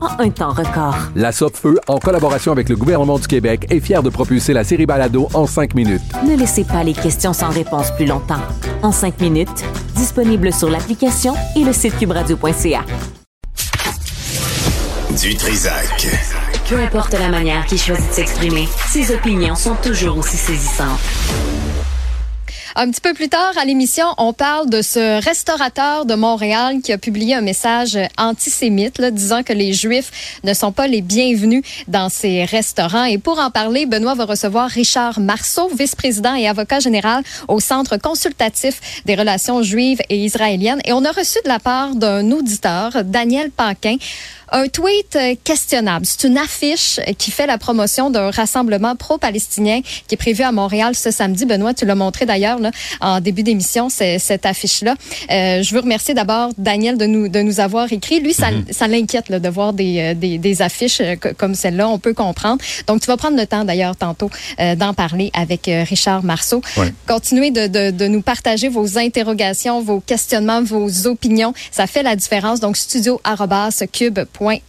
en un temps record. La Feu, en collaboration avec le gouvernement du Québec, est fière de propulser la série Balado en 5 minutes. Ne laissez pas les questions sans réponse plus longtemps. En 5 minutes, disponible sur l'application et le site cubradio.ca. Du Trisac. Peu importe la manière qu'il choisit de s'exprimer, ses opinions sont toujours aussi saisissantes. Un petit peu plus tard à l'émission, on parle de ce restaurateur de Montréal qui a publié un message antisémite disant que les Juifs ne sont pas les bienvenus dans ces restaurants. Et pour en parler, Benoît va recevoir Richard Marceau, vice-président et avocat général au Centre consultatif des relations juives et israéliennes. Et on a reçu de la part d'un auditeur, Daniel Paquin, un tweet euh, questionnable. C'est une affiche qui fait la promotion d'un rassemblement pro-palestinien qui est prévu à Montréal ce samedi. Benoît, tu l'as montré d'ailleurs en début d'émission, cette affiche-là. Euh, je veux remercier d'abord Daniel de nous, de nous avoir écrit. Lui, ça, mhm. ça l'inquiète de voir des, euh, des, des affiches comme celle-là. On peut comprendre. Donc, tu vas prendre le temps d'ailleurs tantôt d'en parler avec Richard Marceau. Continuez de, de, de nous partager vos interrogations, vos questionnements, vos opinions. Ça fait la différence. Donc, studio.cube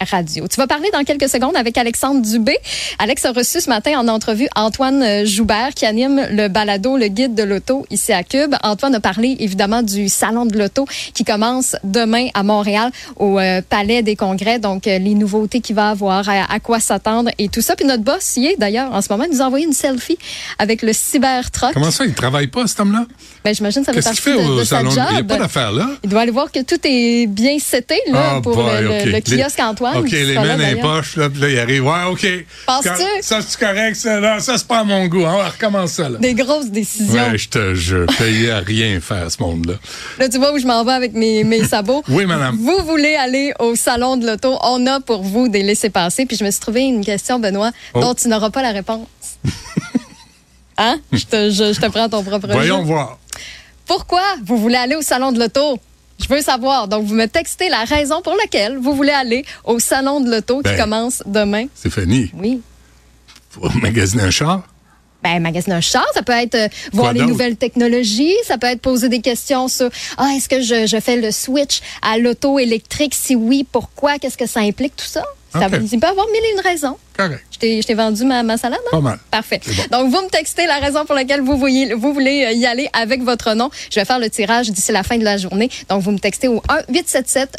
Radio. Tu vas parler dans quelques secondes avec Alexandre Dubé. Alex a reçu ce matin en entrevue Antoine euh, Joubert qui anime le balado Le Guide de l'auto ici à Cube. Antoine a parlé évidemment du Salon de l'auto qui commence demain à Montréal au euh, Palais des Congrès. Donc, euh, les nouveautés qu'il va avoir, à, quoi s'attendre et tout ça. Puis notre boss y est d'ailleurs en ce moment. Il nous a envoyé une selfie avec le Cybertruck. Comment ça, il travaille pas cet homme-là? Ben, j'imagine ça fait partie fait de, de salon? Il n'y a pas d'affaire là. Il doit aller voir que tout est bien seté là, ah, pour le, le, kiosque Antoine. OK, les mains dans les poches, là, puis là, il arrive. Ouais, OK. Penses-tu? Ça, c'est correct, ça. Là, ça, c'est pas à mon goût. On va recommencer ça, là. Des grosses décisions. Ouais, je te je payais à rien faire, ce monde-là. Là, tu vois où je m'en vais avec mes, mes sabots? oui, madame. Vous voulez aller au salon de l'auto. On a pour vous des laissés-passer. Puis je me suis trouvé une question, Benoît, oh. dont tu n'auras pas la réponse. hein? Je te, je, te prends ton propre Voyons voir. Pourquoi vous voulez aller au salon de l'auto? Je veux savoir. Donc, vous me textez la raison pour laquelle vous voulez aller au salon de l'auto qui ben, commence demain. Stéphanie. Oui. Faut magasiner un char. Ben, magasiner un char, ça peut être euh, voir les nouvelles technologies, ça peut être poser des questions sur ah est-ce que je, je fais le switch à l'auto électrique, si oui, pourquoi, qu'est-ce que ça implique, tout ça? Ça okay. il peut avoir mille et une raisons. Correct. Je t'ai vendu ma, ma salade? Pas mal. Parfait. Donc, vous me textez la raison pour laquelle vous, voyez, vous voulez euh, y aller avec votre nom. Je vais faire le tirage d'ici la fin de la journée. Donc, vous me textez au 1 877